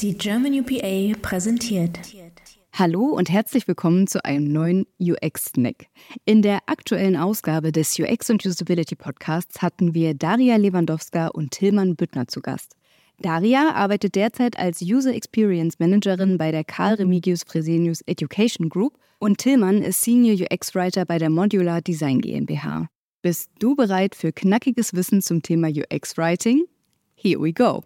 Die German UPA präsentiert. Hallo und herzlich willkommen zu einem neuen UX-Snack. In der aktuellen Ausgabe des UX und Usability Podcasts hatten wir Daria Lewandowska und Tilman Büttner zu Gast. Daria arbeitet derzeit als User Experience Managerin bei der Karl Remigius Fresenius Education Group und Tillmann ist Senior UX Writer bei der Modular Design GmbH. Bist du bereit für knackiges Wissen zum Thema UX Writing? Here we go.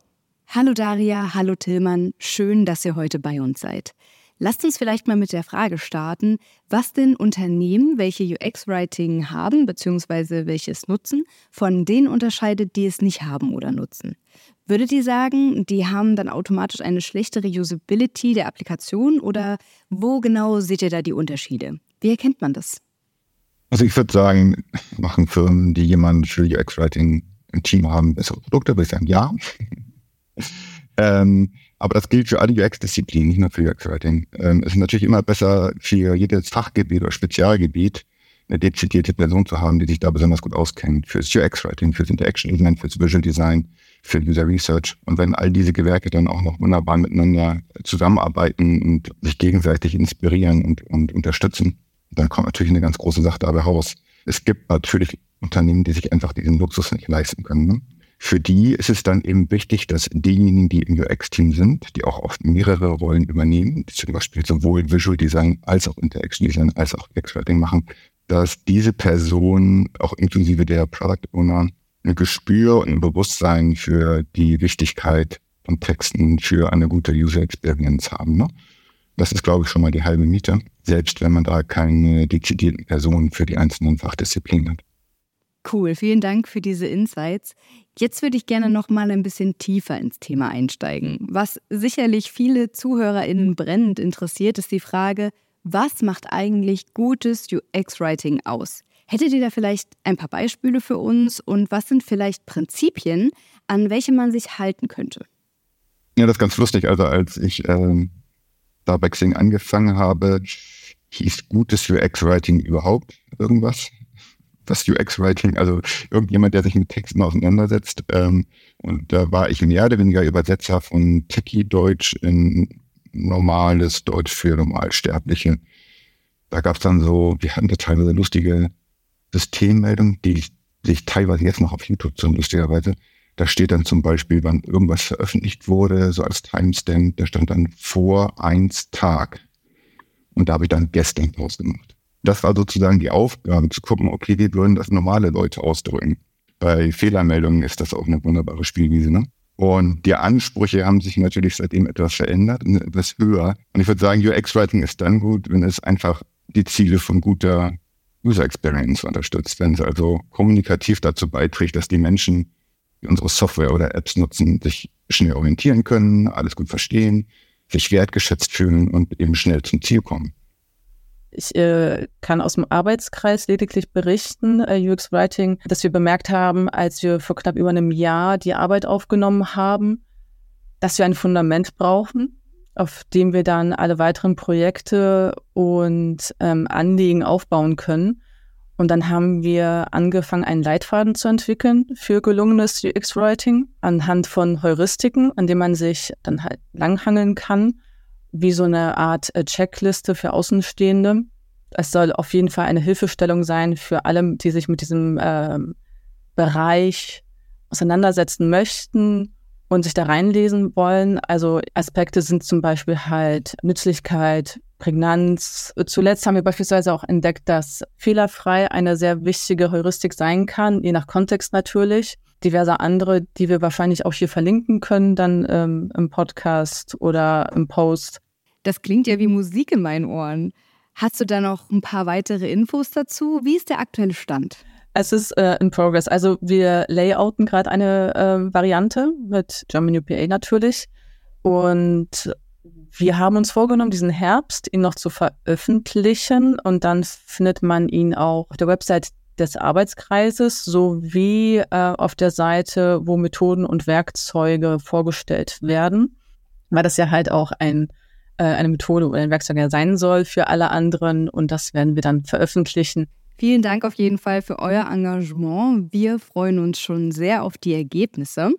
Hallo Daria, hallo Tillmann, schön, dass ihr heute bei uns seid. Lasst uns vielleicht mal mit der Frage starten, was denn Unternehmen, welche UX-Writing haben bzw. welches nutzen, von denen unterscheidet, die es nicht haben oder nutzen. Würdet ihr sagen, die haben dann automatisch eine schlechtere Usability der Applikation oder wo genau seht ihr da die Unterschiede? Wie erkennt man das? Also ich würde sagen, machen Firmen, die jemanden für UX-Writing im Team haben, bessere Produkte, würde ich sagen, ja. Ähm, aber das gilt für alle UX-Disziplinen, nicht nur für UX-Writing. Ähm, es ist natürlich immer besser, für jedes Fachgebiet oder Spezialgebiet eine dezidierte Person zu haben, die sich da besonders gut auskennt. Fürs UX-Writing, fürs Interaction Design, fürs Visual Design, für User Research. Und wenn all diese Gewerke dann auch noch wunderbar miteinander zusammenarbeiten und sich gegenseitig inspirieren und, und unterstützen, dann kommt natürlich eine ganz große Sache dabei raus. Es gibt natürlich Unternehmen, die sich einfach diesen Luxus nicht leisten können. Ne? Für die ist es dann eben wichtig, dass diejenigen, die im UX-Team sind, die auch oft mehrere Rollen übernehmen, zum Beispiel sowohl Visual Design als auch Interaction Design als auch UX-Writing machen, dass diese Person auch inklusive der Product Owner ein Gespür und ein Bewusstsein für die Wichtigkeit von Texten für eine gute User Experience haben. Ne? Das ist, glaube ich, schon mal die halbe Miete, selbst wenn man da keine dezidierten Personen für die einzelnen Fachdisziplinen hat. Cool, vielen Dank für diese Insights. Jetzt würde ich gerne noch mal ein bisschen tiefer ins Thema einsteigen. Was sicherlich viele ZuhörerInnen brennend interessiert, ist die Frage, was macht eigentlich gutes UX-Writing aus? Hättet ihr da vielleicht ein paar Beispiele für uns und was sind vielleicht Prinzipien, an welche man sich halten könnte? Ja, das ist ganz lustig. Also als ich ähm, da bei Xing angefangen habe, hieß gutes UX-Writing überhaupt irgendwas? Das UX-Writing, also irgendjemand, der sich mit Texten auseinandersetzt. Ähm, und da war ich mehr oder weniger Übersetzer von Techie-Deutsch in normales Deutsch für Normalsterbliche. Da gab es dann so, wir hatten da teilweise lustige Systemmeldungen, die sich teilweise jetzt noch auf YouTube sind, lustigerweise. Da steht dann zum Beispiel, wann irgendwas veröffentlicht wurde, so als Timestamp, da stand dann vor eins Tag. Und da habe ich dann gestern gemacht. Das war sozusagen die Aufgabe, zu gucken, okay, wie würden das normale Leute ausdrücken. Bei Fehlermeldungen ist das auch eine wunderbare Spielwiese. Ne? Und die Ansprüche haben sich natürlich seitdem etwas verändert und etwas höher. Und ich würde sagen, UX-Writing ist dann gut, wenn es einfach die Ziele von guter User Experience unterstützt, wenn es also kommunikativ dazu beiträgt, dass die Menschen, die unsere Software oder Apps nutzen, sich schnell orientieren können, alles gut verstehen, sich wertgeschätzt fühlen und eben schnell zum Ziel kommen. Ich äh, kann aus dem Arbeitskreis lediglich berichten, äh, UX Writing, dass wir bemerkt haben, als wir vor knapp über einem Jahr die Arbeit aufgenommen haben, dass wir ein Fundament brauchen, auf dem wir dann alle weiteren Projekte und ähm, Anliegen aufbauen können. Und dann haben wir angefangen, einen Leitfaden zu entwickeln für gelungenes UX-Writing anhand von Heuristiken, an dem man sich dann halt langhangeln kann wie so eine Art äh, Checkliste für Außenstehende. Es soll auf jeden Fall eine Hilfestellung sein für alle, die sich mit diesem äh, Bereich auseinandersetzen möchten und sich da reinlesen wollen. Also Aspekte sind zum Beispiel halt Nützlichkeit, Prägnanz. Zuletzt haben wir beispielsweise auch entdeckt, dass fehlerfrei eine sehr wichtige Heuristik sein kann, je nach Kontext natürlich diverse andere, die wir wahrscheinlich auch hier verlinken können, dann ähm, im Podcast oder im Post. Das klingt ja wie Musik in meinen Ohren. Hast du da noch ein paar weitere Infos dazu? Wie ist der aktuelle Stand? Es ist äh, in Progress. Also wir layouten gerade eine äh, Variante mit German UPA natürlich. Und wir haben uns vorgenommen, diesen Herbst ihn noch zu veröffentlichen und dann findet man ihn auch auf der Website des Arbeitskreises sowie äh, auf der Seite, wo Methoden und Werkzeuge vorgestellt werden, weil das ja halt auch ein, äh, eine Methode oder ein Werkzeug ja sein soll für alle anderen und das werden wir dann veröffentlichen. Vielen Dank auf jeden Fall für euer Engagement. Wir freuen uns schon sehr auf die Ergebnisse.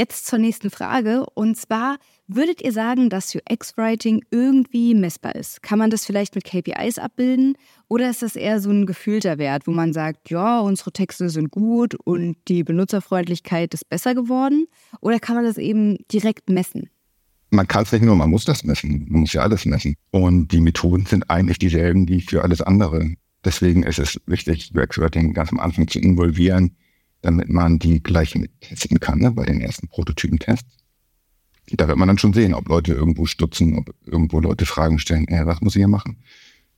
Jetzt zur nächsten Frage. Und zwar, würdet ihr sagen, dass UX-Writing irgendwie messbar ist? Kann man das vielleicht mit KPIs abbilden? Oder ist das eher so ein gefühlter Wert, wo man sagt, ja, unsere Texte sind gut und die Benutzerfreundlichkeit ist besser geworden? Oder kann man das eben direkt messen? Man kann es nicht nur, man muss das messen. Man muss ja alles messen. Und die Methoden sind eigentlich dieselben, wie für alles andere. Deswegen ist es wichtig, UX-Writing ganz am Anfang zu involvieren, damit man die gleich mit testen kann, ne, bei den ersten Prototypentests. Da wird man dann schon sehen, ob Leute irgendwo stutzen, ob irgendwo Leute Fragen stellen, äh, was muss ich hier machen?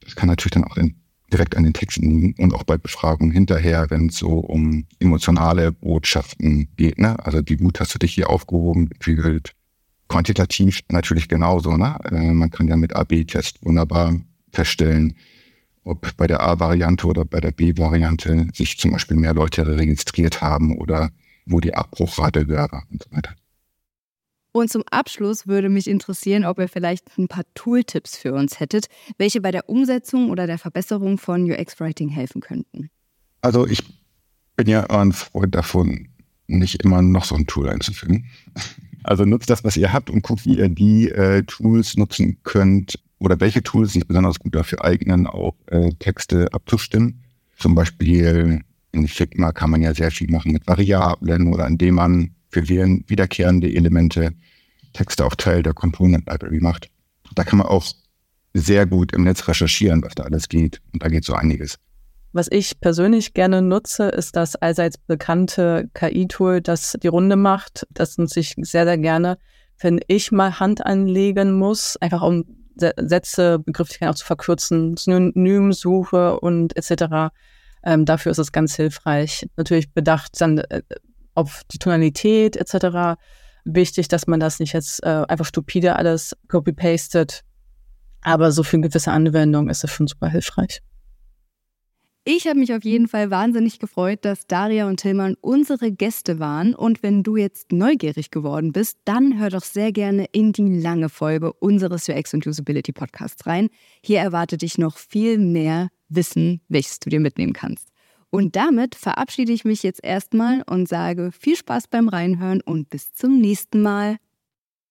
Das kann natürlich dann auch in, direkt an den Texten liegen und auch bei Befragungen hinterher, wenn es so um emotionale Botschaften geht. Ne? Also wie gut hast du dich hier aufgehoben, gefühlt? Quantitativ natürlich genauso. Ne? Äh, man kann ja mit AB-Test wunderbar feststellen, ob bei der A-Variante oder bei der B-Variante sich zum Beispiel mehr Leute registriert haben oder wo die Abbruchrate höher war und so weiter. Und zum Abschluss würde mich interessieren, ob ihr vielleicht ein paar Tooltips für uns hättet, welche bei der Umsetzung oder der Verbesserung von UX-Writing helfen könnten. Also ich bin ja ein Freund davon, nicht immer noch so ein Tool einzufügen. Also nutzt das, was ihr habt und guckt, wie ihr die äh, Tools nutzen könnt, oder welche Tools sich besonders gut dafür eignen, auch äh, Texte abzustimmen. Zum Beispiel in Figma kann man ja sehr viel machen mit Variablen oder indem man für wiederkehrende Elemente Texte auch Teil der Component Library macht. Da kann man auch sehr gut im Netz recherchieren, was da alles geht. Und da geht so einiges. Was ich persönlich gerne nutze, ist das allseits bekannte KI-Tool, das die Runde macht. Das nutze ich sehr, sehr gerne, wenn ich mal Hand anlegen muss, einfach um Sätze, Begrifflichkeiten auch zu verkürzen, Synonymsuche und etc. Ähm, dafür ist es ganz hilfreich. Natürlich bedacht dann äh, auf die Tonalität etc. Wichtig, dass man das nicht jetzt äh, einfach stupide alles copy-pastet. Aber so für eine gewisse Anwendung ist es schon super hilfreich. Ich habe mich auf jeden Fall wahnsinnig gefreut, dass Daria und Tillmann unsere Gäste waren. Und wenn du jetzt neugierig geworden bist, dann hör doch sehr gerne in die lange Folge unseres UX und Usability Podcasts rein. Hier erwartet dich noch viel mehr Wissen, welches du dir mitnehmen kannst. Und damit verabschiede ich mich jetzt erstmal und sage viel Spaß beim Reinhören und bis zum nächsten Mal.